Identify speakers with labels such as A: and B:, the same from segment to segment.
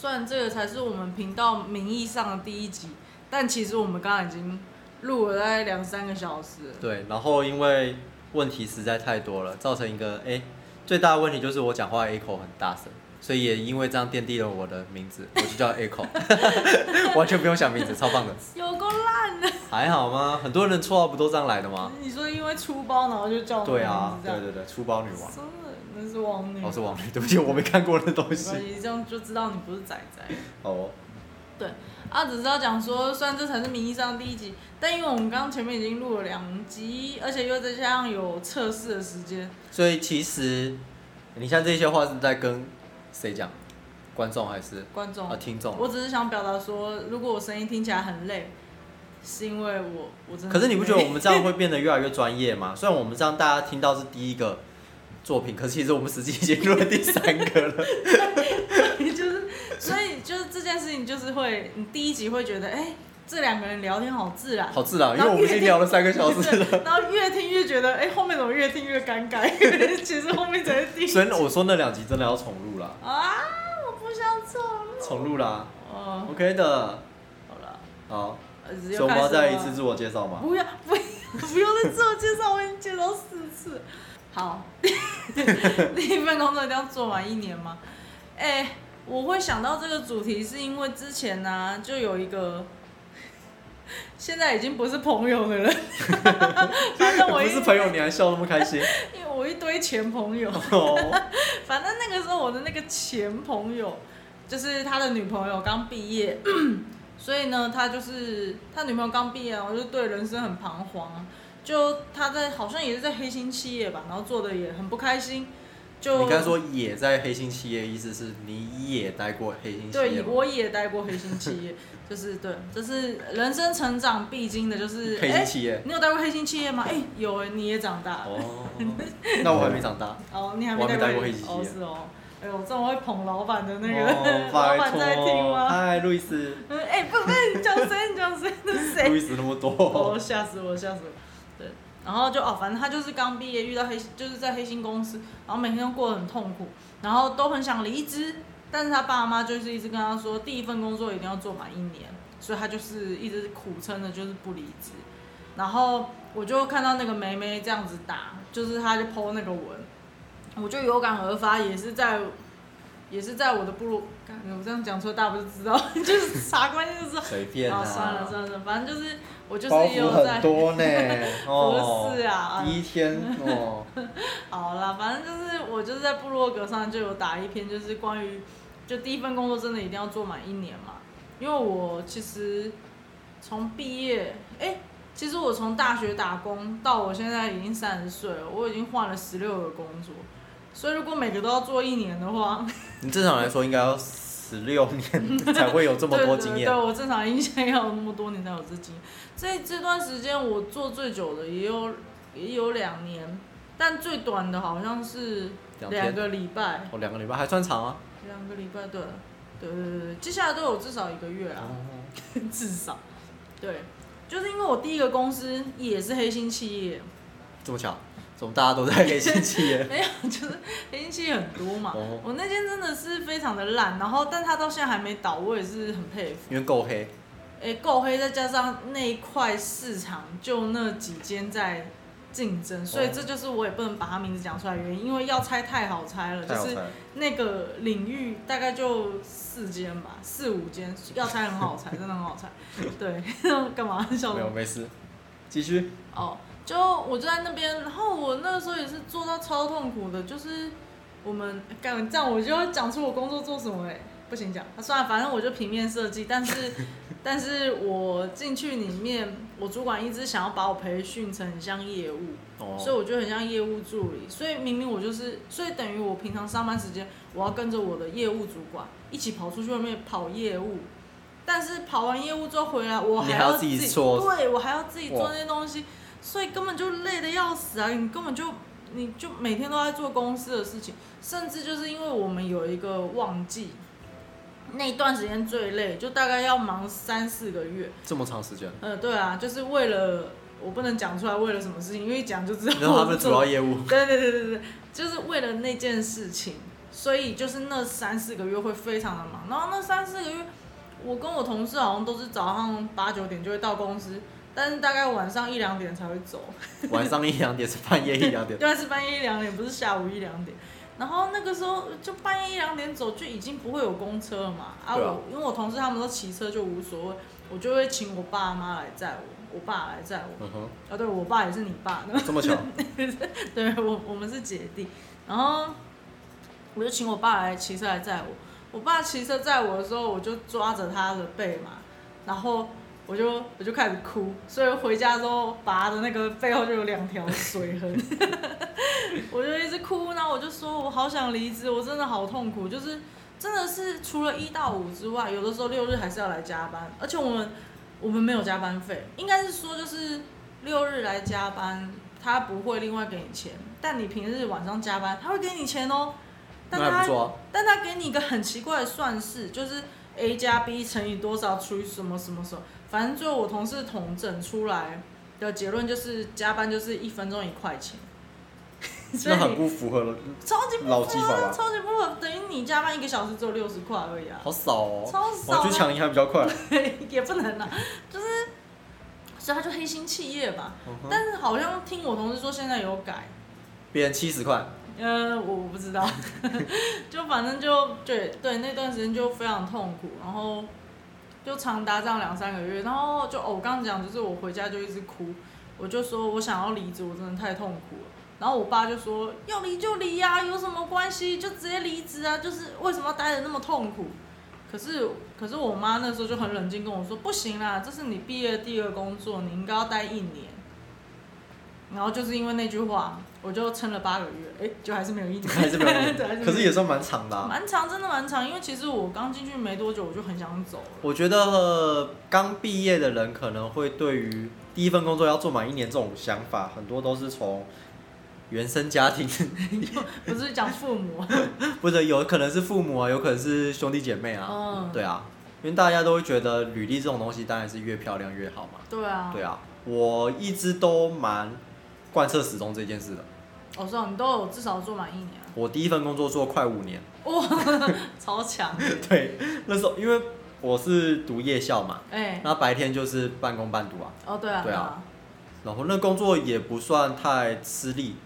A: 虽然这个才是我们频道名义上的第一集，但其实我们刚刚已经录了大概两三个小时了。
B: 对，然后因为问题实在太多了，造成一个哎、最大的问题就是我讲话 A 口很大声，所以也因为这样奠定了我的名字，我就叫 A 口，完全不用想名字，超棒的。
A: 有够烂的！
B: 还好吗？很多人绰号不都这样来的吗？
A: 你说因为出包，然后就叫我
B: 对啊，对对对，粗包女王，
A: 真的那是王女，
B: 哦是王女，对不起，我没看过那东西。
A: 这样就知道你不是仔仔。
B: 哦，对
A: 啊，只是要讲说，虽然这才是名义上第一集，但因为我们刚刚前面已经录了两集，而且又再加上有测试的时间，
B: 所以其实你像这些话是在跟谁讲？观众还是
A: 观众
B: 啊听众？
A: 我只是想表达说，如果我声音听起来很累，是因为我我真的。
B: 可是你不觉得我们这样会变得越来越专业吗？虽然我们这样大家听到是第一个作品，可是其实我们实际已经录了第三个了。
A: 就是，所以就是这件事情，就是会，你第一集会觉得，哎、这两个人聊天好自然，
B: 好自然，因为我们已经聊了三个小时了。
A: 对然后越听越觉得，哎、后面怎么越听越尴尬？其实后面才是第一集
B: 所以我说那两集真的要重录了，
A: 啊，我不想重录。
B: 重录啦
A: 哦
B: ，，OK 的。
A: 好了，
B: 好，
A: 呃
B: 所以我们要再一次自我介绍吗？
A: 不要不要不用再自我介绍，我已经介绍四次。好，第一份工作一定要做完一年吗？哎、我会想到这个主题，是因为之前呢、就有一个。现在已经不是朋友的人，反正我一
B: 不是朋友，你还笑那么开心？
A: 因为我一堆前朋友，
B: 哦，
A: 反正那个时候我的那个前朋友，就是他的女朋友刚毕业，所以呢，他就是他女朋友刚毕业，我就对人生很彷徨。就他在好像也是在黑心企业吧，然后做的也很不开心。就
B: 你刚才说也在黑心企业，意思是你也待过黑心企业
A: 对，我也待过黑心企业，就是对，这是人生成长必经的，就是
B: 黑
A: 哎
B: 心企业。
A: 你有待过黑心企业吗？哎、有哎、你也长大了。
B: 哦，那我还没长大。
A: 哦，你还没
B: 待过
A: 过
B: 黑心企业
A: 哦，是哦。哎呦，这么会捧老板的那个、
B: 哦，
A: 老
B: 拜
A: 板在听
B: 托，
A: 吗？
B: 嗨，路易斯，
A: 嗯，哎、不不，你讲谁？你讲谁？那是谁？
B: 路易斯那么多。
A: 哦，吓死我，吓死我。对，然后就哦，反正他就是刚毕业，遇到黑，就是在黑心公司，然后每天都过得很痛苦，然后都很想离职，但是他爸妈就是一直跟他说，第一份工作一定要做满一年，所以他就是一直苦撑的，就是不离职。然后我就看到那个梅梅这样子打，就是他就剖那个文，我就有感而发，也是在，也是在我的部落，干我这样讲出来大家不是知道，就是啥关系就是。
B: 随便啊。
A: 啊，算了算了，算了反正就是我就是有在
B: 很，多呢。哦。
A: 不是啊，
B: 第一天哦，
A: 好啦，反正就是我就是在部落格上就有打一篇，就是关于就第一份工作真的一定要做满一年嘛，因为我其实从毕业，哎、其实我从大学打工到我现在已经三十岁了，我已经换了十六个工作，所以如果每个都要做一年的话，
B: 你正常来说应该要十六年才会有这么多经验。
A: 对我正常应该要有那么多年才有这经验。这这段时间我做最久的也有也有两年，但最短的好像是
B: 两
A: 个礼拜，
B: 哦，两个礼拜还算长啊。
A: 两个礼拜对，对对对对，接下来都有至少一个月啊，
B: 哦，
A: 至少，对，就是因为我第一个公司也是黑心企业，
B: 这么巧，怎么大家都在黑心企业？
A: 没有，就是黑心企业很多嘛。
B: 哦，
A: 我那间真的是非常的烂，然后但他到现在还没倒，我也是很佩服。
B: 因为够黑。
A: 诶，够黑，再加上那一块市场就那几间在竞争，所以
B: 哦
A: 这就是我也不能把他名字讲出来的原因，因为要猜太好猜了，就是。那个领域大概就四间吧，四五间，要猜很好猜，真的很好猜。对，干嘛笑？
B: 没有没事，继续。
A: 哦，就我就在那边，然后我那个时候也是做到超痛苦的，就是我们干这样我就要讲出我工作做什么哎、不行讲，啊算了，反正我就平面设计，但是 但是我进去里面，我主管一直想要把我培训成很像业务，所以
B: 哦，
A: 我就很像业务助理，所以明明我就是，所以等于我平常上班时间，我要跟着我的业务主管一起跑出去外面跑业务，但是跑完业务之后回来，我
B: 还要自己做。
A: 对我还要自己做那些东西，所以根本就累得要死啊！你根本就你就每天都在做公司的事情，甚至就是因为我们有一个旺季，那一段时间最累，就大概要忙三四个月。
B: 这么长时间，
A: 呃，对啊，就是为了我不能讲出来为了什么事情，因为一讲就知道
B: 然后他们主要业务，
A: 对对对对对，就是为了那件事情，所以就是那三四个月会非常的忙。然后那三四个月，我跟我同事好像都是早上八九点就会到公司，但是大概晚上一两点才会走。
B: 晚上一两点是半夜一两点，
A: 对，是半夜一两点，不是下午一两点。然后那个时候就半夜一两点走，就已经不会有公车了嘛。啊，我因为我同事他们都骑车就无所谓，我就会请我爸妈来载我，我爸来载我。
B: 嗯，
A: 啊，对我爸也是你爸的。
B: 这么巧，
A: 对我我们是姐弟，然后我就请我爸来骑车来载我。我爸骑车载我的时候，我就抓着他的背嘛，然后我就我就开始哭，所以回家之后，拔的那个背后就有两条水痕，我就一直哭，然后我就说我好想离职，我真的好痛苦，就是真的是除了一到五之外，有的时候六日还是要来加班，而且我们我们没有加班费，应该是说就是六日来加班，他不会另外给你钱，但你平日晚上加班，他会给你钱哦。但他。但他给你一个很奇怪的算式，就是 a 加 b 乘以多少除以什么什么什么，反正最后我同事统整出来的结论就是加班就是一分钟一块钱，所以
B: 那很不符合了，
A: 超级不
B: 劳基法吧？
A: 合啊，超级不合，等于你加班一个小时只有六十块而已啊，
B: 好少哦。
A: 超少。的，
B: 我去抢银行比较快。
A: 也不能啊，就是，所以他就黑心企业吧。
B: 嗯哼。
A: 但是好像听我同事说现在有改，
B: 别人七十块，
A: 呃，我我不知道，就反正就对对那段时间就非常痛苦，然后就长达这样两三个月，然后就哦，我刚刚讲就是我回家就一直哭，我就说我想要离职，我真的太痛苦了。然后我爸就说要离就离呀、有什么关系？就直接离职啊！就是为什么要待的那么痛苦？可是可是我妈那时候就很冷静跟我说，不行啦，这是你毕业的第二工作，你应该要待一年。然后就是因为那句话，我就撑了八个月，哎，就还是没有一年，
B: 还是没有
A: 对，还是
B: 可是也算蛮长的啊。
A: 蛮长，真的蛮长。因为其实我刚进去没多久，我就很想走了。
B: 我觉得呃刚毕业的人可能会对于第一份工作要做满一年这种想法，很多都是从原生家庭，
A: 不是讲父母，
B: 或者有可能是父母啊，有可能是兄弟姐妹啊，
A: 嗯，
B: 对啊，因为大家都会觉得履历这种东西当然是越漂亮越好嘛，
A: 对啊，
B: 对啊，我一直都蛮贯彻始终这件事的。
A: 我知道你都有至少做满一年。啊，
B: 我第一份工作做快五年，
A: 哇，超强。的，
B: 对，那时候因为我是读夜校嘛，
A: 哎，
B: 那白天就是半工半读啊，
A: 哦对啊，
B: 对啊，然后那工作也不算太吃力，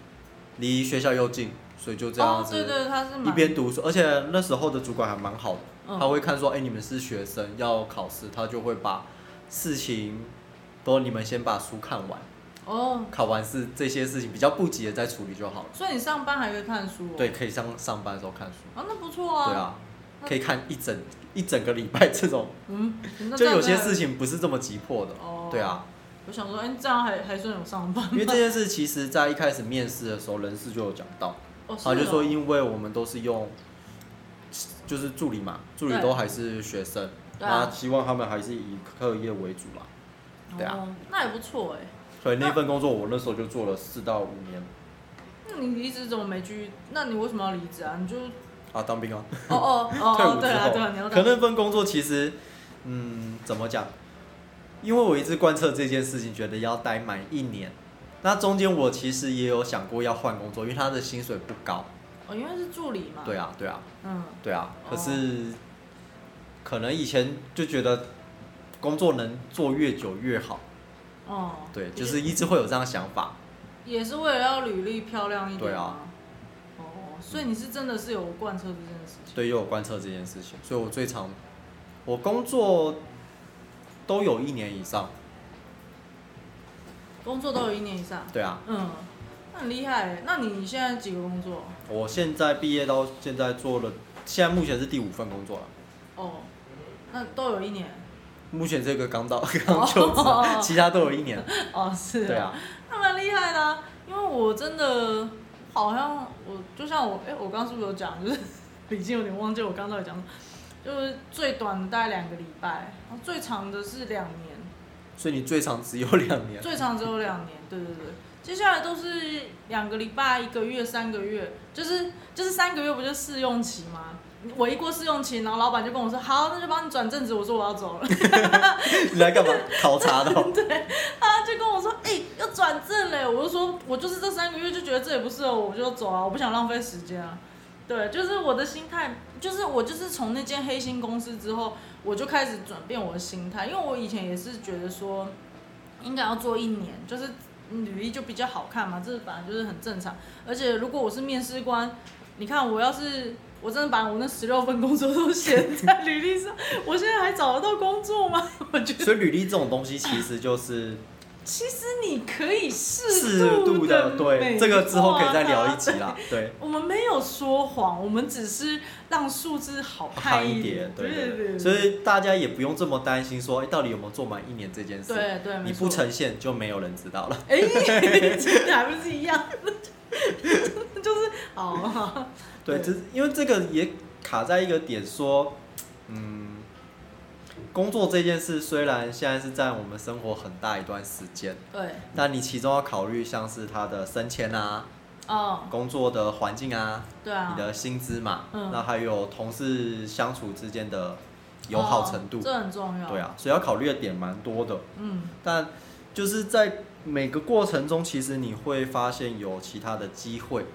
B: 离学校又近，所以就这样
A: 哦，对
B: 子
A: 对，他是
B: 一边读书，而且那时候的主管还蛮好的，
A: 嗯。
B: 他会看说，哎、你们是学生要考试，他就会把事情都你们先把书看完，
A: 哦，
B: 考完试这些事情比较不急的再处理就好了。
A: 所以你上班还可以看书、哦，
B: 对，可以上上班的时候看书，
A: 啊，那不错啊，
B: 对，啊，可以看一整一整个礼拜这种，
A: 嗯，
B: 就有些事情不是这么急迫的，
A: 哦，
B: 对啊，
A: 我想说，哎、这样还还算有上班，
B: 因为这件事其实在一开始面试的时候，人事就有讲到。他就说，
A: 哦
B: 因为我们都是用，就是助理嘛，助理都还是学生，那希望他们还是以课业为主啦。对啊。
A: 哦，那也不错哎。
B: 所以那份工作我那时候就做了四到五年
A: 那你离职怎么没去？那你为什么要离职啊？你就
B: 啊，当兵啊，
A: 哦哦哦
B: 退伍
A: 哦，对啊
B: 之后
A: 对啊，你要，
B: 可那份工作其实，嗯，怎么讲？因为我一直贯彻这件事情，觉得要待满一年。那中间我其实也有想过要换工作，因为他的薪水不高。
A: 哦，因为是助理嘛。
B: 对啊，对啊，
A: 嗯，
B: 对啊。可
A: 哦
B: 是，可能以前就觉得工作能做越久越好。
A: 哦，
B: 对，就是一直会有这样想法。
A: 也是为了要履历漂亮一点。
B: 对啊。
A: 哦，所以你是真的是有贯彻这件事情。
B: 对，又有贯彻这件事情，所以我最长，我工作都有一年以上。
A: 工作都有一年以上。
B: 对啊，
A: 嗯，那很厉害欸。那你现在几个工作？
B: 我现在毕业到现在做了，现在目前是第五份工作了。
A: 哦，那都有一年。
B: 目前这个刚到刚就其他都有一年。
A: 哦，是。
B: 对。啊，
A: 那蛮厉害的啊、因为我真的好像我就像我哎、我刚刚是不是有讲，就是已经有点忘记我刚刚到底讲什么，就是最短的大概两个礼拜，然后最长的是两年，
B: 所以你最长只有两年。
A: 最长只有两年，对对对。接下来都是两个礼拜、一个月、三个月，就是就是三个月不就试用期吗？我一过试用期，然后老板就跟我说，好，那就帮你转正职。我说我要走了，
B: 你来干嘛？考察的哦、
A: 他就跟我说，哎、要转正嘞。我就说，我就是这三个月就觉得这也不适合我，我就走啊，我不想浪费时间啊。对，就是我的心态，就是我就是从那间黑心公司之后，我就开始转变我的心态，因为我以前也是觉得说，应该要做一年，就是履历就比较好看嘛，这本来就是很正常。而且如果我是面试官，你看我要是我真的把我那十六份工作都写在履历上，我现在还找得到工作吗？我觉得
B: 所以履历这种东西其实就是
A: 其实你可以适
B: 适度
A: 的
B: 的，对，这个之后可以再聊一集啦，对。
A: 我们没有说谎，我们只是让数字好看
B: 看一
A: 点
B: 点，。对
A: 对
B: 对
A: 对，
B: 所以大家也不用这么担心说，哎、到底有没有做满一年这件事？
A: 对对，
B: 你不，呈现就没有人知道了。
A: 哎，这个还不是一样，就是哦，
B: 对，
A: 对
B: 只是因为这个也卡在一个点说，嗯，工作这件事虽然现在是占我们生活很大一段时间，
A: 对，
B: 但你其中要考虑像是他的升迁啊、
A: 哦，
B: 工作的环境啊、
A: 对啊，
B: 你的薪资嘛，
A: 嗯
B: 那还有同事相处之间的友好程度，
A: 哦这很重要。
B: 对，啊，所以要考虑的点蛮多的。
A: 嗯，
B: 但就是在每个过程中，其实你会发现有其他的机会。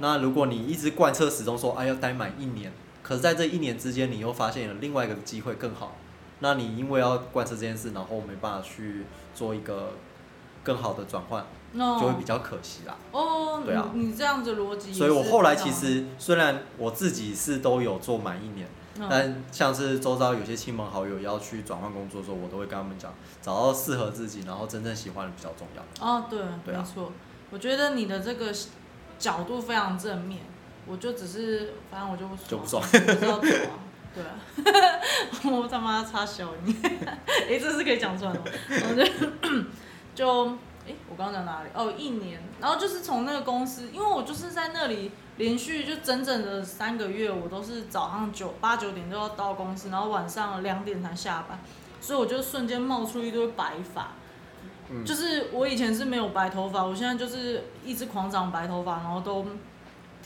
B: 那如果你一直贯彻始终说，哎，要待满一年，可是在这一年之间，你又发现了另外一个机会更好，那你因为要贯彻这件事，然后没办法去做一个更好的转换，
A: 那
B: 就会比较可惜啦。
A: 哦，
B: 对啊。
A: 你你这样子逻辑
B: 所以我后来其实虽然我自己是都有做满一年，
A: 嗯。
B: 但像是周遭有些亲朋好友要去转换工作的时候，我都会跟他们讲，找到适合自己，然后真正喜欢的比较重要。
A: 哦，对，
B: 对啊。
A: 没错，我觉得你的这个角度非常正面，我就只是反正我就不
B: 就不爽
A: 我不知道怎么啊，对啊，我他妈插小你，哎、这是可以讲出来的吗？然后就就哎、我刚刚讲哪里？哦，一年，然后就是从那个公司，因为我就是在那里连续就整整的三个月，我都是早上九八九点就要到公司，然后晚上两点才下班，所以我就瞬间冒出一堆白发。
B: 嗯
A: 就是我以前是没有白头发，我现在就是一直狂长白头发，然后都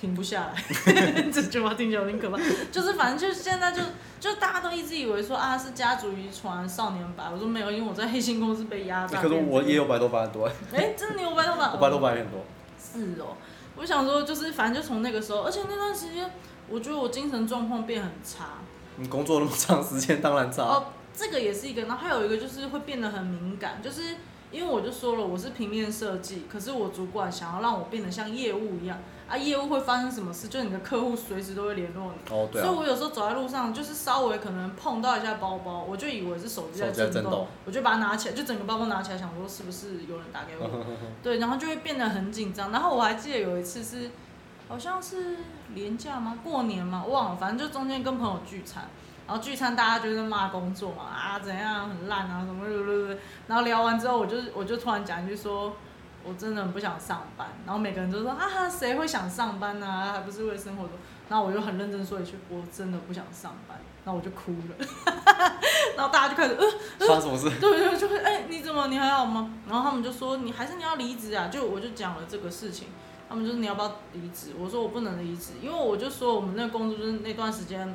A: 停不下来。这句话听起来有点可怕。就是反正就是现在就就大家都一直以为说啊是家族遗传少年白，我说没有，因为我在黑心公司被压榨。
B: 可是我也有白头发很多，
A: 哎、真的你有白头发？
B: 我白头发也很多。
A: 是哦，我想说就是反正就从那个时候，而且那段时间我觉得我精神状况变很差。
B: 你工作那么长时间，当然差。
A: 哦，这个也是一个，然后还有一个就是会变得很敏感，就是因为我就说了我是平面设计，可是我主管想要让我变得像业务一样啊，业务会发生什么事，就是你的客户随时都会联络你。
B: 哦，对啊，
A: 所以我有时候走在路上，就是稍微可能碰到一下包包，我就以为是手机在震动我就把它拿起来，就整个包包拿起来，想说是不是有人打给我，对，然后就会变得很紧张。然后我还记得有一次是，好像是年假吗？过年吗？忘了，反正就中间跟朋友聚餐，然后聚餐大家就在骂工作嘛，啊怎样很烂啊什么的，然后聊完之后，我就我就突然讲一句说。我真的很不想上班，然后每个人都说啊，谁会想上班啊？还不是为生活。然后我就很认真说一句，我真的不想上班，然后我就哭了，然后大家就开始，呃，
B: 发生什么事？
A: 对对，就会哎、你怎么你还好吗？然后他们就说你还是你要离职啊，就我就讲了这个事情，他们就是你要不要离职？我说我不能离职，因为我就说我们那工作就是那段时间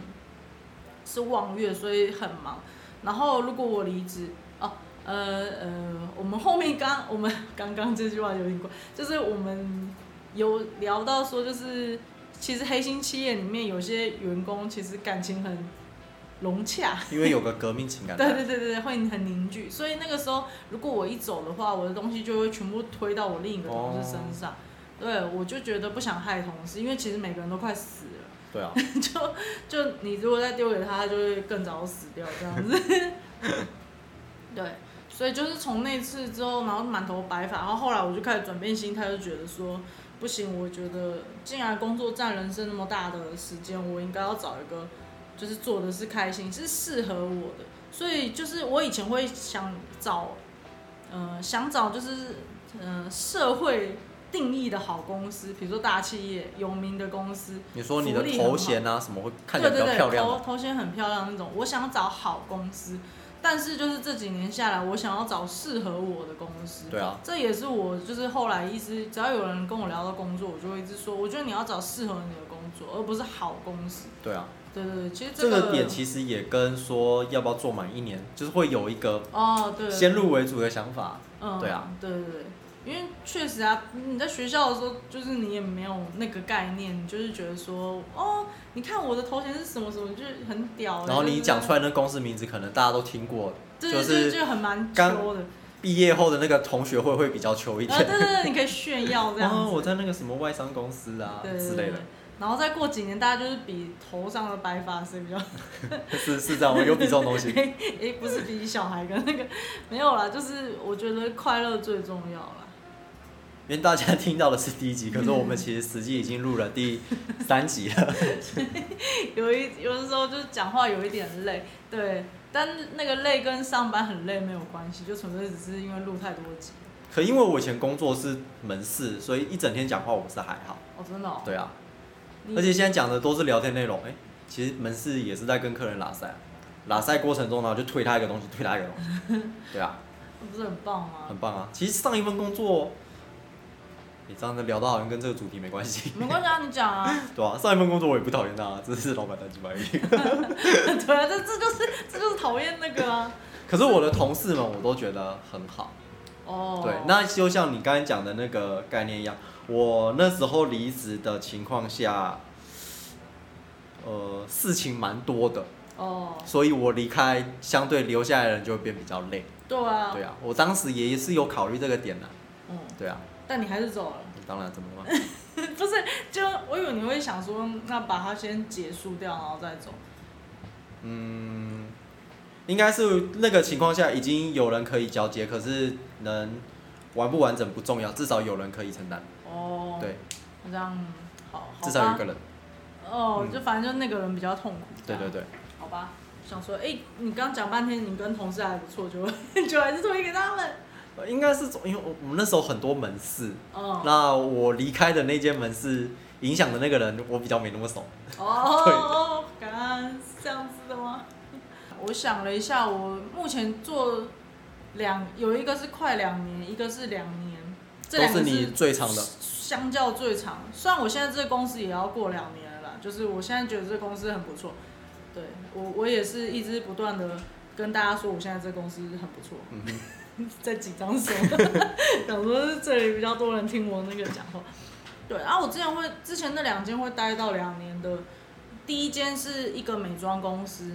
A: 是望月，所以很忙。然后如果我离职，哦，呃呃，我们后面刚我们刚刚这句话有点怪，就是我们有聊到说，就是其实黑心企业里面有些员工其实感情很融洽。
B: 因为有个革命情感 在。
A: 对对对对，会很凝聚。所以那个时候，如果我一走的话，我的东西就会全部推到我另一个同事身上。对，我就觉得不想害同事，因为其实每个人都快死了。
B: 对啊，
A: 就就你如果再丢给他，他就会更早死掉这样子。对，所以就是从那次之后，然后满头白发，然后后来我就开始转变心态，就觉得说不行，我觉得既然工作占人生那么大的时间，我应该要找一个就是做的是开心，是适合我的。所以就是我以前会想找，呃，想找就是呃社会定义的好公司，比如说大企业、有名的公司，
B: 你说你的头衔啊什么会看起来比较
A: 对对对，头
B: 漂亮吗？
A: 头衔很漂亮那种。我想找好公司，但是就是这几年下来，我想要找适合我的公司。
B: 对啊，
A: 这也是我就是后来一直只要有人跟我聊到工作，我就会一直说，我觉得你要找适合你的工作，而不是好公司。
B: 对啊，
A: 对对对，其实
B: 这
A: 个
B: 个点其实也跟说要不要做满一年，就是会有一个
A: 哦对，
B: 先入为主的想法。
A: 嗯
B: 对啊，
A: 对对对，因为确实啊，你在学校的时候，就是你也没有那个概念，你就是觉得说，哦，你看我的头衔是什么什么，就是很屌。
B: 然后你讲出
A: 来，
B: 来那公司名字，可能大家都听过，
A: 对对
B: 就是
A: 对，就很蛮
B: 刚
A: 秋的。
B: 毕业后的那个同学会会比较秋一
A: 啊，
B: 点。
A: 对对对，你可以炫耀这样子。
B: 哦，我在那个什么外商公司啊之类的，
A: 然后再过几年，大家就是比头上的白发谁比较，
B: 是是这样吗？有比这种东西？
A: 诶，不是比小孩跟那个没有啦，就是我觉得快乐最重要啦。
B: 因为大家听到的是第一集，可是我们其实实际已经录了第 三集了。
A: 有一有的时候就是讲话有一点累，对，但那个累跟上班很累没有关系，就纯粹只是因为录太多集。
B: 可因为我以前工作是门市，所以一整天讲话我是还好。
A: 哦，真的、哦。
B: 对啊，而且现在讲的都是聊天内容，哎、其实门市也是在跟客人拉塞，拉塞过程中呢就推他一个东西，推他一个东西。对啊，
A: 不是很棒吗
B: 很？棒啊。其实上一份工作，你这样子聊到好像跟这个主题没关系。
A: 没关系啊，你讲啊。
B: 对啊，上一份工作我也不讨厌他、啊，只是老板单机而已。
A: 对啊，这这就是这就是讨厌那个啊。
B: 可是我的同事们我都觉得很好。
A: 哦。
B: 对，那就像你刚才讲的那个概念一样，我那时候离职的情况下，呃，事情蛮多的，
A: 哦，
B: 所以我离开，相对留下来的人就会变比较累。
A: 对啊。
B: 对啊，我当时也是有考虑这个点的。
A: 嗯，
B: 对啊，
A: 但你还是走了。
B: 当然怎么了？
A: 不是，就我以为你会想说，那把它先结束掉，然后再走。
B: 嗯，应该是那个情况下已经有人可以交接，可是能完不完整不重要，至少有人可以承担。
A: 哦。
B: 对，
A: 这样好，好
B: 至少有一个人。
A: 哦，
B: 嗯
A: 就反正就那个人比较痛苦。
B: 对对。对，
A: 好吧，想说，哎、你刚讲半天，你跟同事还不错，就 就还是推给他们。
B: 呃应该是因为我我们那时候很多门市，
A: 哦。
B: 那我离开的那间门市影响的那个人，我比较没那么熟。
A: 哦，刚刚是这样子的吗？我想了一下，我目前做两有一个是快两年，一个是两年，这两个
B: 都是你最长的。
A: 相较最长。虽然我现在这个公司也要过两年了啦，就是我现在觉得这个公司很不错。对我，我也是一直不断的跟大家说，我现在这个公司很不错。在紧张手，想说是这里比较多人听我那个讲话。对，然、后我之前会之前那两间会待到两年的，第一间是一个美妆公司，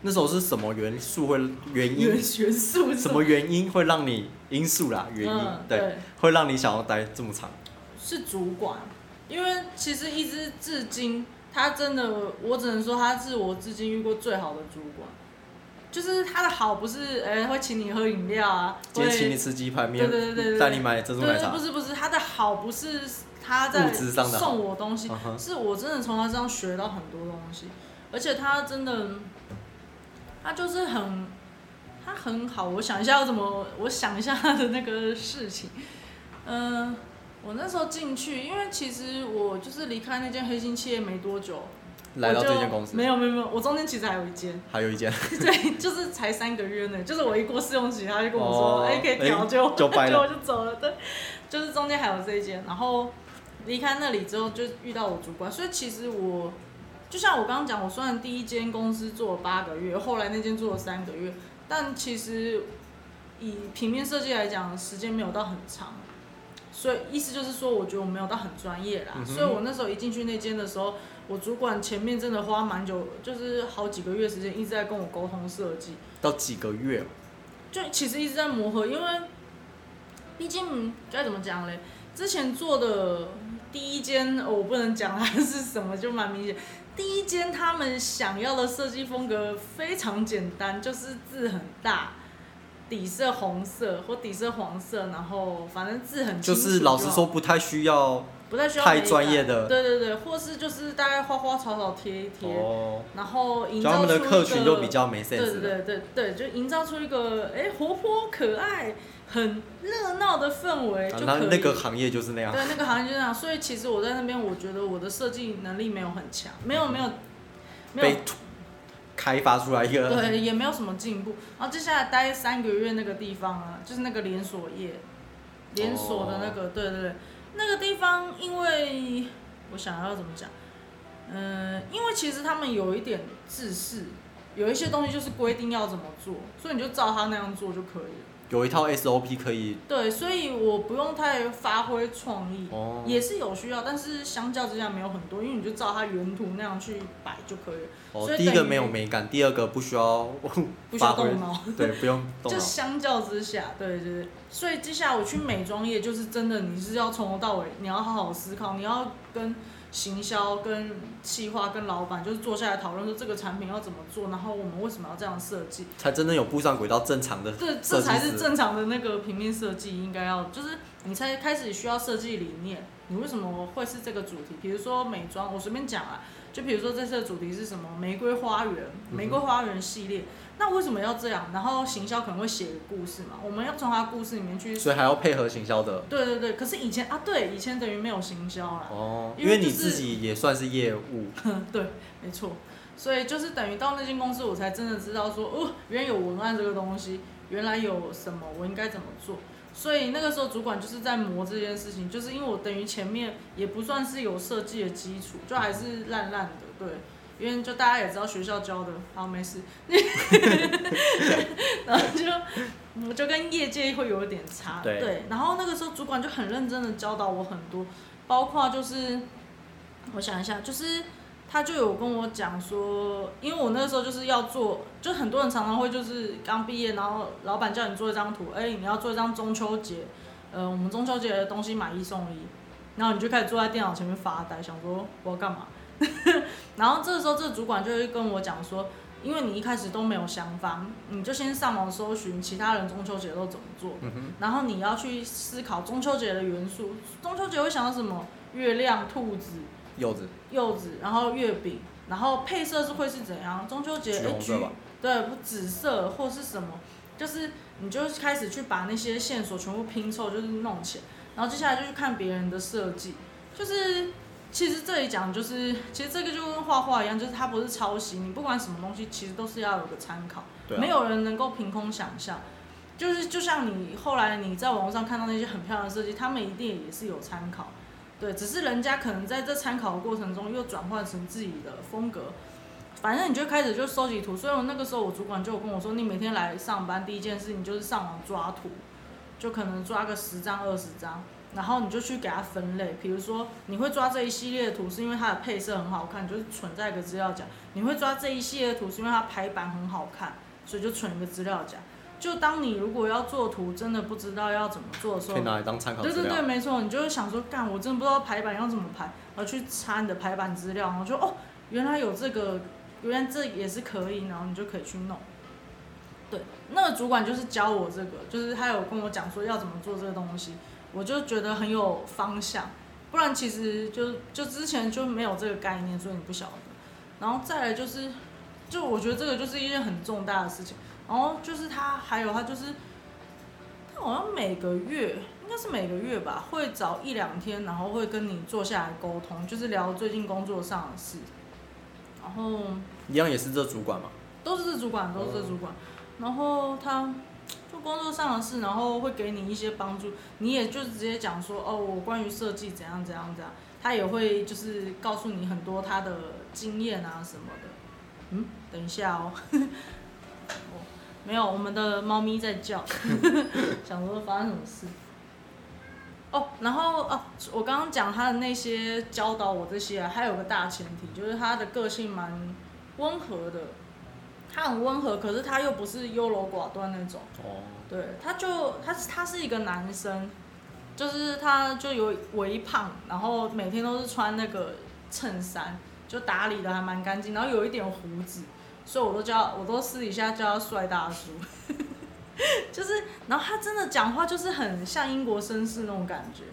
B: 那时候是什么元素会原因？
A: 元素是
B: 什么原因会让你因素啦？原因、
A: 嗯、
B: 对，
A: 对，
B: 会让你想要待这么长？
A: 是主管，因为其实一直至今，他真的，我只能说他是我至今遇过最好的主管。就是他的好不是，哎、会请你喝饮料啊，会
B: 今天请你吃鸡排面，
A: 对对对对对
B: 带你买珍珠
A: 对对，
B: 奶茶
A: 不，是不是，他的好不是他在送我东西是我真的从他身上学到很多东西，而且他真的，他就是很，他很好。我想一下要怎么，我想一下他的那个事情。嗯、我那时候进去，因为其实我就是离开那间黑心企业没多久，
B: 来到这间公司，
A: 没有没有没有，我中间其实还有一间，
B: 还有一间，
A: 对，就是才三个月呢，就是我一过试用期，他就跟我说，
B: 哦
A: 哎、可以调
B: 哎
A: 就
B: 就掰了。
A: 我就走了，对，就是中间还有这一间，然后离开那里之后就遇到我主管，所以其实我就像我刚刚讲，我虽然第一间公司做了八个月，后来那间做了三个月，但其实以平面设计来讲，时间没有到很长。所以意思就是说，我觉得我没有到很专业啦，
B: 嗯
A: 所以我那时候一进去那间的时候，我主管前面真的花蛮久，就是好几个月时间一直在跟我沟通设计，
B: 到几个月哦，
A: 就其实一直在磨合，因为毕竟该怎么讲嘞？之前做的第一间、哦我不能讲它是什么，就蛮明显。第一间他们想要的设计风格非常简单，就是字很大，底色红色或底色黄色，然后反正字很清楚
B: 就是老实说不太需要
A: 不太需要
B: 太
A: 美感
B: 专业的。
A: 对对对，或是就是大概花花草草贴一贴，
B: 哦，
A: 然后营
B: 就他们的
A: 造出一
B: 客群就
A: 个
B: 比较没
A: 对
B: sense
A: 对
B: 的，
A: 对对对，就营造出一个哎活泼可爱、很热闹的氛围
B: 啊
A: 就可以。
B: 那那个行业就是那样，
A: 对那个行业就这样，所以其实我在那边，我觉得我的设计能力没有很强，没有没有没有
B: 被突开发出来一个，
A: 对，也没有什么进步。然后接下来待三个月那个地方啊，就是那个连锁业，连锁的那个，对对对，那个地方，因为我想要怎么讲，嗯、因为其实他们有一点自私，有一些东西就是规定要怎么做，所以你就照他那样做就可以了。
B: 有一套 SOP 可以
A: 对，所以我不用太发挥创意，
B: 哦，
A: 也是有需要，但是相较之下没有很多，因为你就照它原图那样去摆就可以了，
B: 哦
A: 所以
B: 第一个没有美感，第二个不需要
A: 不需要动脑。
B: 对，不用 动
A: 就。相较之下，对对对，所以接下来我去美妆业，就是真的你是要从头到尾，你要好好思考，你要跟行销、跟企划、跟老板就是坐下来讨论说这个产品要怎么做，然后我们为什么要这样设计，
B: 才真正有步上轨道正常的
A: 这这才是。正常的那个平面设计应该要，就是你才开始需要设计理念，你为什么会是这个主题？比如说美妆，我随便讲啊，就比如说这次的主题是什么？玫瑰花园，玫瑰花园系列。那为什么要这样？然后行销可能会写个故事嘛，我们要从他故事里面去。
B: 所以还要配合行销的
A: 对对对，可是以前啊，对，以前等于没有行销啦。
B: 哦，
A: 因为就是
B: 因为你自己也算是业务，
A: 对，没错。所以就是等于到那间公司，我才真的知道说，哦，原来有文案这个东西，原来有什么，我应该怎么做。所以那个时候主管就是在磨这件事情，就是因为我等于前面也不算是有设计的基础，就还是烂烂的，对。因为就大家也知道学校教的，好没事，然后就嗯就跟业界会有一点差，
B: 对。
A: 然后那个时候主管就很认真的教导我很多，包括就是我想一下，就是他就有跟我讲说，因为我那个时候就是要做，就很多人常常会就是刚毕业，然后老板叫你做一张图，哎、你要做一张中秋节，呃，我们中秋节的东西买一送一，然后你就开始坐在电脑前面发呆，想说我要干嘛？然后这个时候这个主管就会跟我讲说，因为你一开始都没有想法，你就先上网搜寻其他人中秋节都怎么做，
B: 嗯，
A: 然后你要去思考中秋节的元素。中秋节会想到什么？月亮、兔子、
B: 柚子，
A: 柚子，然后月饼，然后配色是会是怎样？中秋节
B: 橘
A: 哎
B: 红色吧，
A: 对，不紫色或是什么，就是你就开始去把那些线索全部拼凑，就是弄起来，然后接下来就去看别人的设计，就是其实这里讲就是，其实这个就跟画画一样，就是它不是抄袭，你不管什么东西，其实都是要有个参考，
B: 啊，
A: 没有人能够凭空想象。就是就像你后来你在网络上看到那些很漂亮的设计，他们一定也是有参考，对，只是人家可能在这参考的过程中又转换成自己的风格。反正你就开始就收集图，所以我那个时候我主管就跟我说，你每天来上班第一件事情就是上网抓图，就可能抓个十张二十张，然后你就去给它分类，比如说你会抓这一系列的图是因为它的配色很好看，就是存在一个资料夹；你会抓这一系列图是因为它排版很好看，所以就存一个资料夹。就当你如果要做图，真的不知道要怎么做的时候
B: 可以，拿来当参考。
A: 对对对，没错，你就会想说，干，我真的不知道排版要怎么排，然后去查你的排版资料，然后就哦，原来有这个，原来这也是可以，然后你就可以去弄。对，那个主管就是教我这个，就是他有跟我讲说要怎么做这个东西，我就觉得很有方向，不然其实就就之前就没有这个概念，所以你不晓得。然后再来就是，就我觉得这个就是一件很重大的事情。然后就是他还有他就是，他好像每个月应该是每个月吧，会找一两天，然后会跟你坐下来沟通，就是聊最近工作上的事。然后
B: 一样也是这主管嘛，
A: 都是这主管，都是这主管。然后他就工作上的事，然后会给你一些帮助，你也就直接讲说，哦，我关于设计怎样怎样怎样，他也会就是告诉你很多他的经验啊什么的。嗯，等一下哦。哦，没有，我们的猫咪在叫，想说发生什么事。哦，然后哦，我刚刚讲他的那些教导我这些、啊，还有个大前提，就是他的个性蛮温和的，他很温和，可是他又不是优柔寡断那种。
B: 哦，
A: 对，他就他他是一个男生，就是他就有微胖，然后每天都是穿那个衬衫，就打理的还蛮干净，然后有一点胡子，所以我都叫我都私底下叫他帅大叔。就是，然后他真的讲话就是很像英国绅士那种感觉，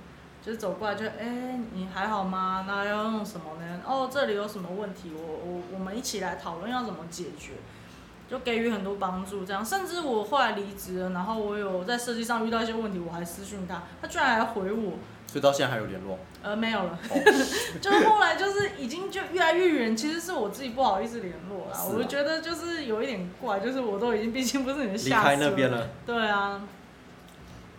A: 就是走过来就哎、你还好吗？那要用什么呢？哦这里有什么问题？我我我们一起来讨论要怎么解决。就给予很多帮助，这样，甚至我后来离职了，然后我有在设计上遇到一些问题，我还私讯他，他居然还回我，
B: 所以到现在还有联络。
A: 呃，没有了，
B: 哦
A: 就是后来就是已经就越来越远，其实是我自己不好意思联络啦，
B: 啊
A: 我就觉得就是有一点怪，就是我都已经毕竟不是你的
B: 离
A: 下属
B: 开那边了，
A: 对啊，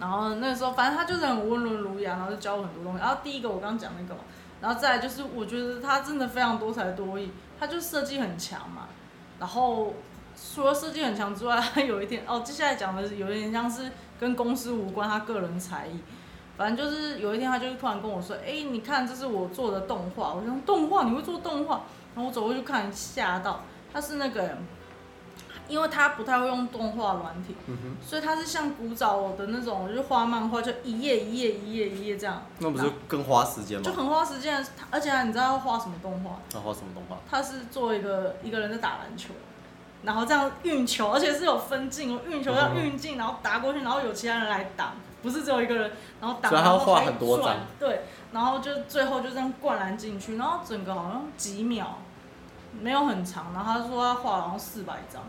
A: 然后那时候反正他就是很温文儒雅，然后就教我很多东西。然后第一个我刚刚讲那个嘛，然后再来就是我觉得他真的非常多才多艺，他就设计很强嘛。然后除了设计很强之外，他有一点哦，接下来讲的是有点像是跟公司无关，他个人才艺。反正就是有一天，他就突然跟我说：“哎、你看，这是我做的动画。”我说：“动画？你会做动画？”然后我走过去看，吓到，他是那个，因为他不太会用动画软体，
B: 嗯，
A: 所以他是像古早的那种，就是画漫画，就一页一页一页一页这样，
B: 那不是更花时间吗？
A: 就很花时间。而且你知道要画什么动画？
B: 他画什么动画？
A: 他是做一个一个人在打篮球，然后这样运球，而且是有分镜哦，运球要运镜，然后打过去，然后有其他人来挡，不是只有一个人，然后挡，
B: 所以他要画
A: 然后还转
B: 很多张，
A: 对，然后就最后就这样灌篮进去，然后整个好像几秒，没有很长，然后他说他画了好像四百张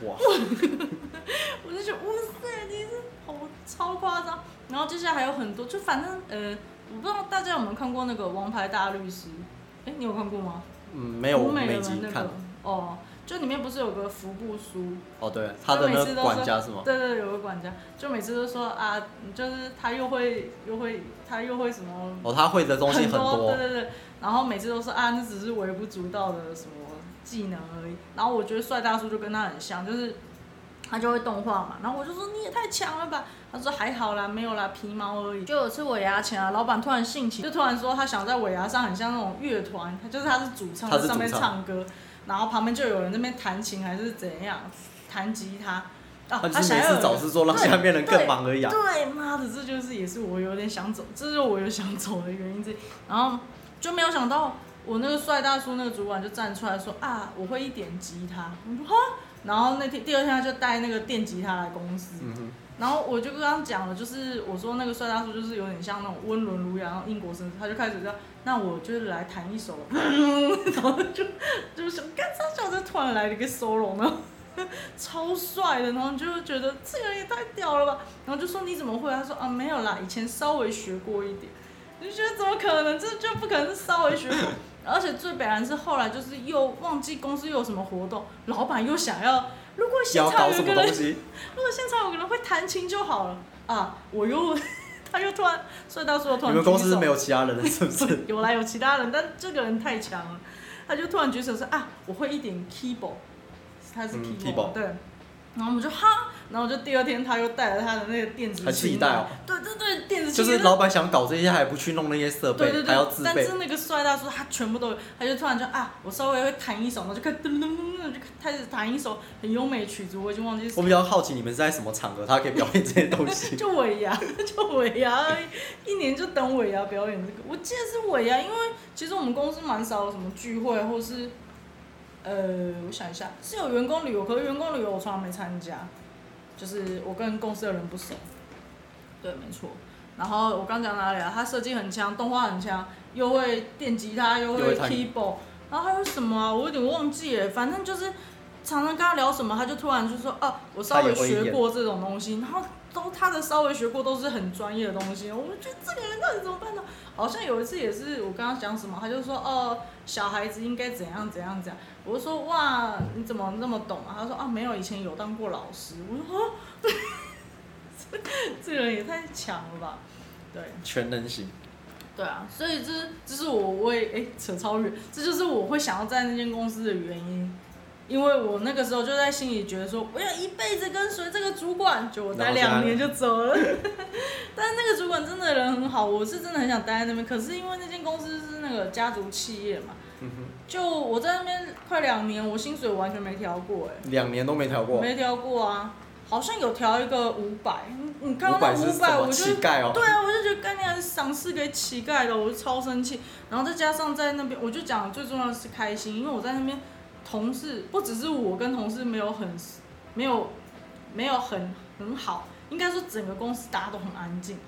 A: 图，
B: 哇，
A: 我就觉得哇塞，你是好超夸张，然后接下来还有很多，就反正呃，我不知道大家有没有看过那个《王牌大律师》，哎，你有看过吗？
B: 嗯，没有，我没
A: 美的那
B: 集看。
A: 个。哦，就里面不是有个服部书？
B: 哦，对，他的那个
A: 每次都说
B: 管家是吗？
A: 对对，有个管家，就每次都说啊，就是他又会又会他又会什么
B: 哦，他会的东西很
A: 多，
B: 多
A: 对，对对，然后每次都说啊，那只是微不足道的什么技能而已。然后我觉得帅大叔就跟他很像，就是他就会动画嘛，然后我就说你也太强了吧，他说还好啦，没有啦，皮毛而已。就有次尾牙前啊，老板突然兴起，就突然说他想在尾牙上很像那种乐团，他就是他是主唱，在上面
B: 唱
A: 歌，然后旁边就有人在那边弹琴还是怎样，弹吉他。哦，
B: 他
A: 想要
B: 找事做，让
A: 对
B: 下面人更
A: 对
B: 忙而已啊。
A: 对，妈的，这就是也是我有点想走，这就是我有想走的原因之一。然后就没有想到，我那个帅大叔那个主管就站出来说啊，我会一点吉他。我说哈，然后那天第二天他就带那个电吉他来公司，然后我就跟他讲了，就是我说那个帅大叔就是有点像那种温文儒雅，然后英国绅士，他就开始这样，那我就是来弹一首，然后就就是，干啥小子突然来了一个 solo 呢？超帅的，然后就觉得这个人也太屌了吧，然后就说你怎么会？他说啊没有啦，以前稍微学过一点，你就觉得怎么可能？这就不可能是稍微学过，而且最北然是后来就是又忘记公司又有什么活动，老板又想要，如果现场有一个人？如果现场有个人会弹琴就好了啊！我又，他又突然，所以当时我突然
B: 你们公司是没有其他人了是不是？
A: 有来，有其他人，但这个人太强了，他就突然举手说啊，我会一点 keyboard，他是 keyboard 对，然后我们就哈，然后就第二天他又带了他的那个电子
B: 还自己
A: 琴
B: 带哦
A: 来对对对，电子琴
B: 就是老板想搞这些，还不去弄那些设备，
A: 对对
B: 还要自
A: 对，但是。那个帅大叔他全部都有，他就突然就啊，我稍微会弹一首，然后就开始噔噔噔噔，就开始弹一首很优美的曲子，我已经忘记是
B: 我比较好奇你们是在什么场合，他可以表演这些东西。
A: 就尾牙，就尾牙而已，一年就等尾牙表演这个。我记得是尾牙，因为其实我们公司蛮少有什么聚会，或是呃，我想一下，是有员工旅游，可是员工旅游我从来没参加，就是我跟公司的人不熟。对，没错。然后我刚讲哪里啊？他设计很强，动画很强，又会电吉他，又会 keyboard，然后还有什么啊？我有点忘记了，反正就是常常跟他聊什么，他就突然就说啊，我稍微学过这种东西，然后都他的稍微学过都是很专业的东西，我们觉得这个人到底怎么办呢？好像有一次也是我跟他讲什么，他就说哦，小孩子应该怎样怎样怎样，我就说哇，你怎么那么懂啊？他说啊，没有，以前有当过老师。我说啊，这个人也太强了吧？对。
B: 全能型，
A: 对啊，所以这这是我为哎扯超远，这就是我会想要在那间公司的原因，因为我那个时候就在心里觉得说，我要一辈子跟随这个主管，就我待两年就走了。但是那个主管真的人很好，我是真的很想待在那边，可是因为那间公司是那个家族企业嘛，
B: 嗯，
A: 就我在那边快两年，我薪水完全没调过哎、
B: 两年都没调过。
A: 没调过啊，好像有调一个五百，你你看到
B: 五百
A: 我就
B: 哦？
A: 对啊，我就觉得概念还是赏赐给乞丐的，我就超生气。然后再加上在那边，我就讲最重要的是开心，因为我在那边同事不只是我跟同事没有很没有没有很很好，应该说整个公司大家都很安静，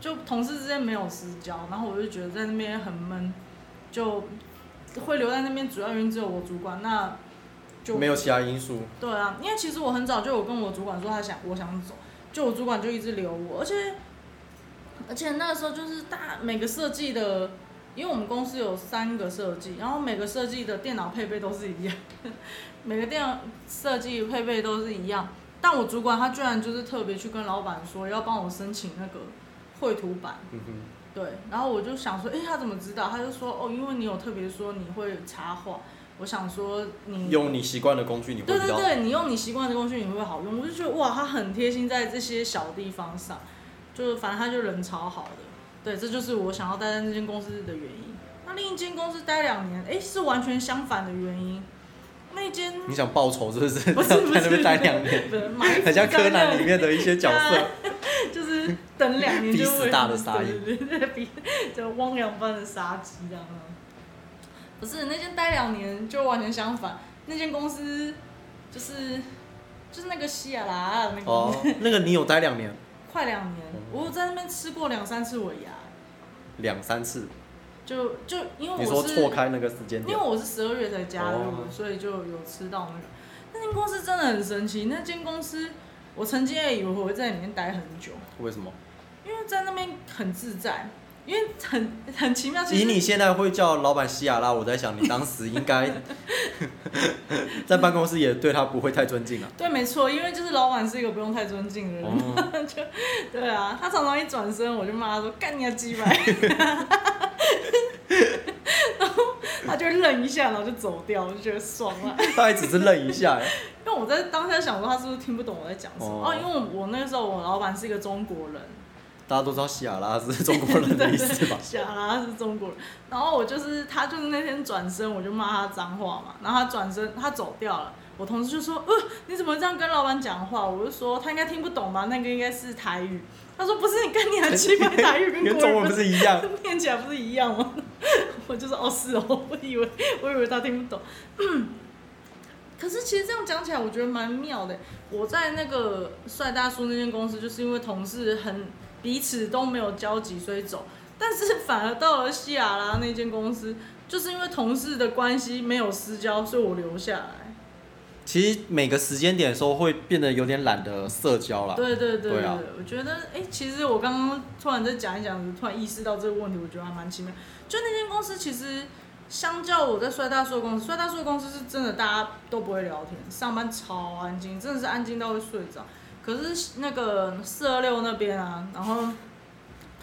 A: 就同事之间没有私交，然后我就觉得在那边很闷，就会留在那边主要原因只有我主管，那就
B: 没有其他因素。
A: 对啊，因为其实我很早就有跟我主管说他想我想走，就我主管就一直留我，而且而且那个时候就是大每个设计的，因为我们公司有三个设计，然后每个设计的电脑配备都是一样，每个电脑设计配备都是一样，但我主管他居然就是特别去跟老板说要帮我申请那个绘图板，
B: 嗯哼，
A: 对，然后我就想说，哎，他怎么知道？他就说，哦，因为你有特别说你会插画，我想说你
B: 用你习惯的工具，你会
A: 对对对，你用你习惯的工具你会好用。我就觉得哇，他很贴心在这些小地方上，就反正他就人超好的。对，这就是我想要待在那间公司的原因。那另一间公司待两年，哎，是完全相反的原因。那间
B: 你想报仇是不是？
A: 不是不
B: 在那边
A: 是，
B: 待两年，很像柯南里面的一些角色。
A: 就是等两年就会
B: 大的杀意
A: 对对对，比就汪洋般的杀机这样。不是那间待两年就完全相反，那间公司就是就是那个西雅拉那个、
B: 哦，那个你有待两年，
A: 快两年，我有在那边吃过两三次尾牙，
B: 两三次，
A: 就就因为
B: 你说
A: 我是
B: 错开那个时间点。
A: 因为，我是十二月才加入所以就有吃到那个。那间公司真的很神奇，那间公司我曾经也以为我会在里面待很久，
B: 为什么？
A: 因为在那边很自在，因为很很奇妙。其
B: 以你现在会叫老板西亚拉，我在想你当时应该 在办公室也对他不会太尊敬啊。
A: 对，没错，因为就是老板是一个不用太尊敬的人，
B: 哦，
A: 就对啊，他常常一转身我就骂他说干你个鸡巴，然后他就愣一下，然后就走掉，我就觉得爽了。
B: 他还只是愣一下，哎
A: 因为我在当下想说他是不是听不懂我在讲什么
B: 哦
A: 哦因为我我那个时候我老板是一个中国人，
B: 大家都知道西亚拉是中国人的意思吧？
A: 想啊，他是中国人。然后我就是他，就是那天转身，我就骂他脏话嘛。然后他转身，他走掉了。我同事就说：“呃，你怎么这样跟老板讲话？”我就说：“他应该听不懂吧？那个应该是台语。”他说：“不是，你跟你很奇怪，台语跟
B: 中文不是一样？
A: 念起来不是一样吗？”我就说：“哦，是哦，我以为我以为他听不懂。嗯 ”可是其实这样讲起来，我觉得蛮妙的。我在那个帅大叔那间公司，就是因为同事很彼此都没有交集，所以走。但是 反而到了西雅拉那间公司，就是因为同事的关系没有私交，所以我留下来。
B: 其实每个时间点的时候会变得有点懒得社交啦。
A: 对对对
B: 对啊
A: 我觉得哎、其实我刚刚突然在讲一讲，突然意识到这个问题，我觉得还蛮奇妙。就那间公司其实。相较我在帅大叔的公司，帅大叔的公司是真的大家都不会聊天，上班超安静，真的是安静到会睡着。可是那个四二六那边啊，然后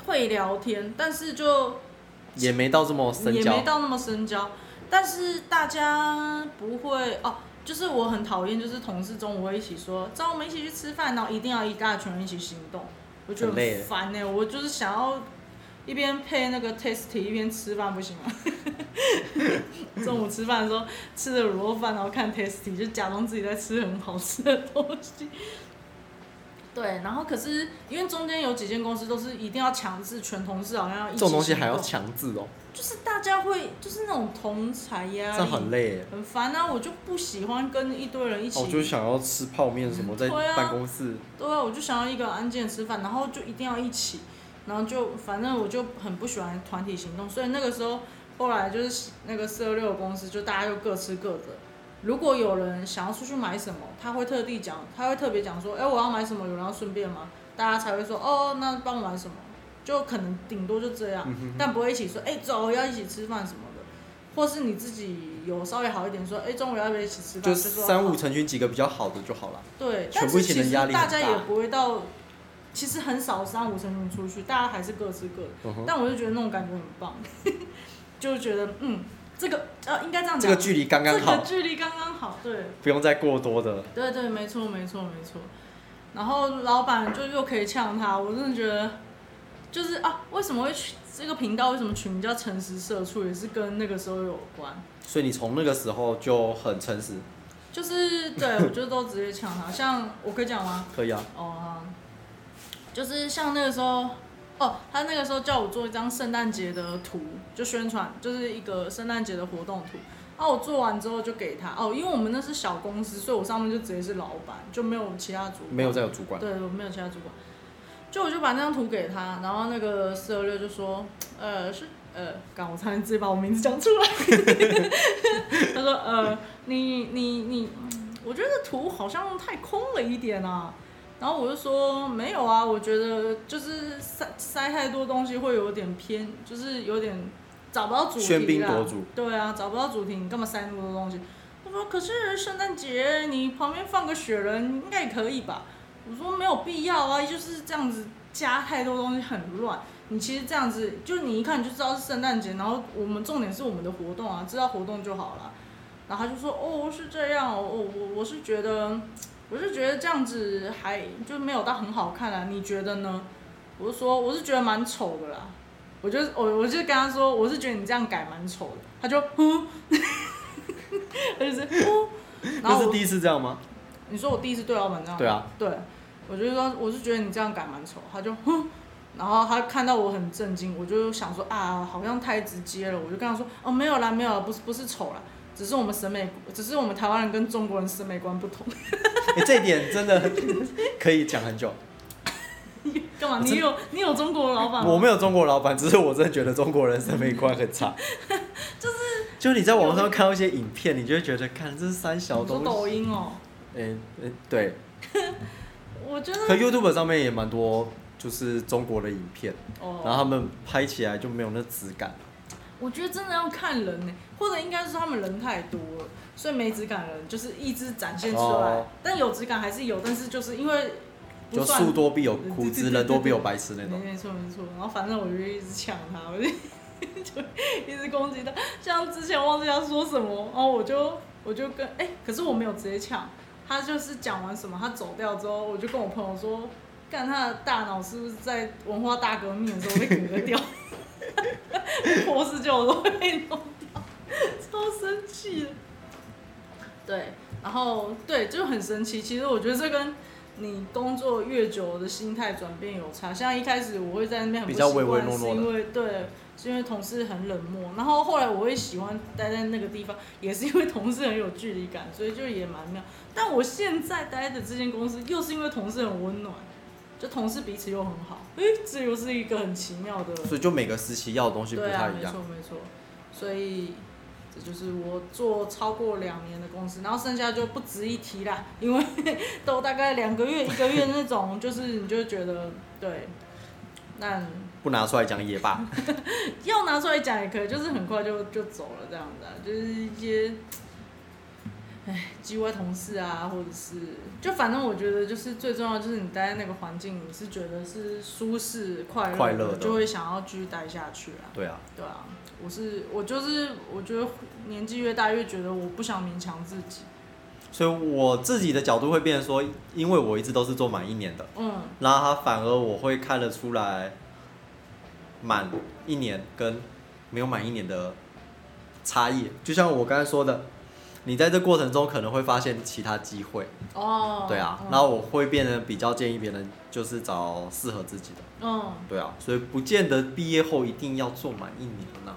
A: 会聊天，但是就
B: 也没到这么深
A: 也没。到那么深交，但是大家不会哦。就是我很讨厌，就是同事中午会一起说找我们一起去吃饭，然后一定要一大群人一起行动，我觉得
B: 很累
A: 很烦呢、我就是想要一边配那个 tasty 一边吃饭，不行吗？中午吃饭的时候吃着卤肉饭，然后看 tasty，就假装自己在吃很好吃的东西。对，然后可是因为中间有几间公司都是一定要强制全同事好像要一起
B: 这种东西还要
A: 行动
B: 强制哦，
A: 就是大家会就是那种同才压力，
B: 这很累耶。
A: 很烦啊！我就不喜欢跟一堆人一起。
B: 哦，我就想要吃泡面什么，在
A: 对啊
B: 办公室。
A: 对啊，我就想要一个安静的吃饭，然后就一定要一起，然后就反正我就很不喜欢团体行动，所以那个时候后来就是那个四二六公司，就大家就各吃各的。如果有人想要出去买什么，他会特地讲，他会特别讲说，哎、我要买什么，有人要顺便吗？大家才会说，哦，那帮我买什么，就可能顶多就这样，
B: 嗯哼
A: 但不会一起说，哎、走，要一起吃饭什么的，或是你自己有稍微好一点说，哎、中午要不要一起吃饭？
B: 就
A: 说
B: 三五成群几个比较好的就好了。
A: 对，
B: 全部一起的
A: 但是其实
B: 压力大
A: 大家也不会到，其实很少三五成群出去，大家还是各吃各的。
B: 嗯，
A: 但我就觉得那种感觉很棒，就觉得嗯，这个呃应该这样讲，
B: 这个距离刚刚好
A: 这个
B: 好，
A: 距离刚刚好，对
B: 不用再过多的。
A: 对对，没错没错没错。然后老板就又可以呛他，我真的觉得就是啊，为什么会取这个频道为什么取名叫诚实社畜，也是跟那个时候有关。
B: 所以你从那个时候就很诚实，
A: 就是对我就都直接呛他，像我可以讲吗？
B: 可以啊。
A: 哦，好就是像那个时候，哦，他那个时候叫我做一张圣诞节的图，就宣传，就是一个圣诞节的活动图。然后我做完之后就给他，哦，因为我们那是小公司，所以我上面就直接是老板，就没有其他主管。
B: 没有再有主管，
A: 对，我没有其他主管。就我就把那张图给他，然后那个四二六就说，呃，是呃，刚我差点直接把我名字讲出来。他说，呃，你你你，嗯我觉得图好像太空了一点啊。然后我就说没有啊，我觉得就是塞塞太多东西会有点偏，就是有点找不到主题啦。
B: 喧宾夺主
A: 对啊，找不到主题，你干嘛塞那么多东西？他说可是圣诞节你旁边放个雪人应该也可以吧？我说没有必要啊，就是这样子加太多东西很乱。你其实这样子，就你一看就知道是圣诞节，然后我们重点是我们的活动啊，知道活动就好了。然后他就说哦是这样哦，我我我是觉得我是觉得这样子还就没有到很好看啊，你觉得呢？我就说我是觉得蛮丑的啦，我就我我就跟他说我是觉得你这样改蛮丑的，他就哼，他就是哼，然后我
B: 那是第一次这样吗？
A: 你说我第一次对老板这样，
B: 对啊，
A: 对，我就说我是觉得你这样改蛮丑，他就哼，然后他看到我很震惊，我就想说啊，好像太直接了，我就跟他说哦没有啦没有啦，不是不是丑啦，只是我们审美，只是我们台湾人跟中国人审美观不同。
B: 哎、这一点真的可以讲很久。
A: 干嘛？你有你有中国老板？
B: 我没有中国老板，只是我真的觉得中国人审美观很差。就是，就你在网上看到一些影片，你就会觉得，看这是三小东西抖。
A: 音哦，
B: 哎、哎对，
A: 我觉
B: 可
A: 得
B: YouTube 上面也蛮多就是中国的影片，然后
A: 哦，
B: 他们拍起来就没有那质感。
A: 我觉得真的要看人呢，或者应该是他们人太多了，所以没质感的人就是一直展现出来。
B: 哦，
A: 但有质感还是有，但是就是因为不
B: 就
A: 算
B: 树多必有
A: 对
B: 枯枝，人多必有白痴那种。
A: 没没错没错，然后反正我就一直抢他，我就 就一直攻击他，像之前忘记他说什么，然后我就我就跟哎、可是我没有直接抢，他就是讲完什么，他走掉之后，我就跟我朋友说，看他的大脑是不是在文化大革命的时候被割掉，破四旧都会被弄掉，超生气的。对，然后对就很神奇，其实我觉得这跟你工作越久的心态转变有差。像一开始我会在那边很不习惯，是因为对，是因为同事很冷漠。然后后来我会喜欢待在那个地方，也是因为同事很有距离感，所以就也蛮妙。但我现在待的这间公司，又是因为同事很温暖，就同事彼此又很好。诶，这又是一个很奇妙的。
B: 所以就每个时期要的东西不太一样
A: 没错。没错，所以这就是我做超过两年的公司，然后剩下就不值一提啦，因为 都大概两个月、一个月那种，就是你就觉得对，那
B: 不拿出来讲也罢。
A: 要拿出来讲也可以，就是很快就就走了这样子啊，就是一些。唉，G Y 同事啊，或者是，就反正我觉得就是最重要，就是你待在那个环境，你是觉得是舒适、快乐
B: 快乐
A: 就会想要继续待下去啊。
B: 对啊，
A: 对啊，我是我就是我觉得年纪越大越觉得我不想勉强自己。
B: 所以我自己的角度会变成说，因为我一直都是做满一年的，
A: 嗯，
B: 然后他反而我会看得出来，满一年跟没有满一年的差异。就像我刚才说的，你在这过程中可能会发现其他机会，
A: 哦，
B: 对啊，
A: 嗯。
B: 然后我会变得比较建议别人就是找适合自己的，
A: 嗯，
B: 对啊，所以不见得毕业后一定要做满一年呐、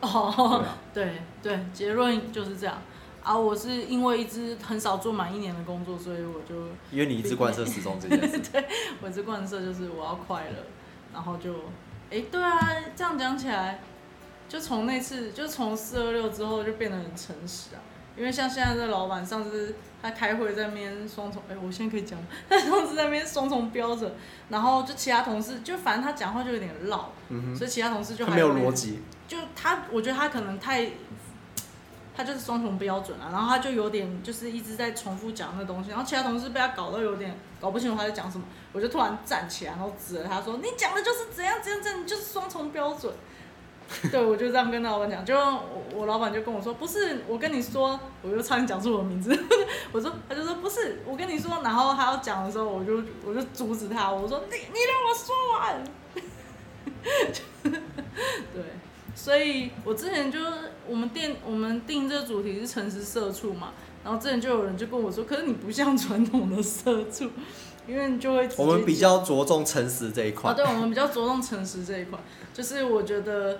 B: 对
A: 哦，
B: 啊，
A: 对对，结论就是这样。啊，我是因为一直很少做满一年的工作，所以我就
B: 因为你一直贯彻始终这件事。
A: 我一直贯彻就是我要快乐，然后就，哎，对啊，这样讲起来，就从那次就从四二六之后就变得很诚实啊。因为像现在这老板，上次他开会在那边双重，哎，我现在可以讲，他上次在那边双重标准，然后就其他同事就反正他讲话就有点绕，
B: 嗯哼，
A: 所以其他同事就
B: 他没有逻辑，
A: 就他，我觉得他可能太，他就是双重标准啊，然后他就有点就是一直在重复讲那东西，然后其他同事被他搞到有点搞不清楚他在讲什么，我就突然站起来，然后指着他说：“你讲的就是怎样怎样怎样，你就是双重标准。” 对，我就这样跟老板讲，就我我老板就跟我说：“不是，我跟你说，我又差点讲出我的名字。”我说，他就说：“不是，我跟你说。”然后他要讲的时候，我就我就阻止他，我说：“你你让我说完。”对，所以我之前就我们店我们定这个主题是诚实社畜嘛，然后之前就有人就跟我说，可是你不像传统的社畜，因为你就会
B: 我们比较着重诚实这一块。
A: 啊，对，我们比较着重诚实这一块，就是我觉得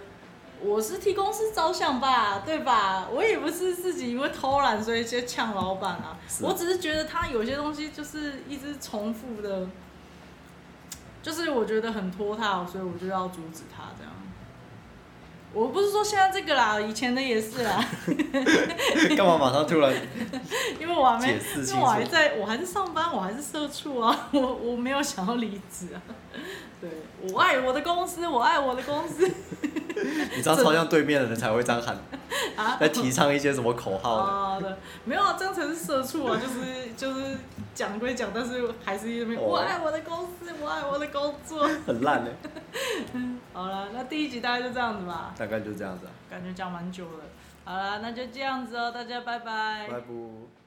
A: 我是替公司着想吧，对吧？我也不是自己因为偷懒所以去呛老板啊，我只是觉得他有些东西就是一直重复的，就是我觉得很拖沓，所以我就要阻止他这样。我不是说现在这个啦，以前的也是啦，
B: 干嘛马上突然
A: 因为我还没，因为我还？在，我还是上班，我还是社畜啊，我我没有想要离职啊。对，我爱我的公司，我爱我的公司
B: 你知道超像对面的人才会这样喊，
A: 啊。
B: 在提倡一些什么口号的。
A: 啊，对，没有啊，这样才是社畜啊，就是就是讲归讲，但是还是一边、
B: 哦
A: 我爱我的公司，我爱我的工作。
B: 很烂的，
A: 好了，那第一集大概就这样子吧，
B: 大概就这样子啊。
A: 感觉讲蛮久了好了，那就这样子哦，大家拜拜。
B: 拜拜。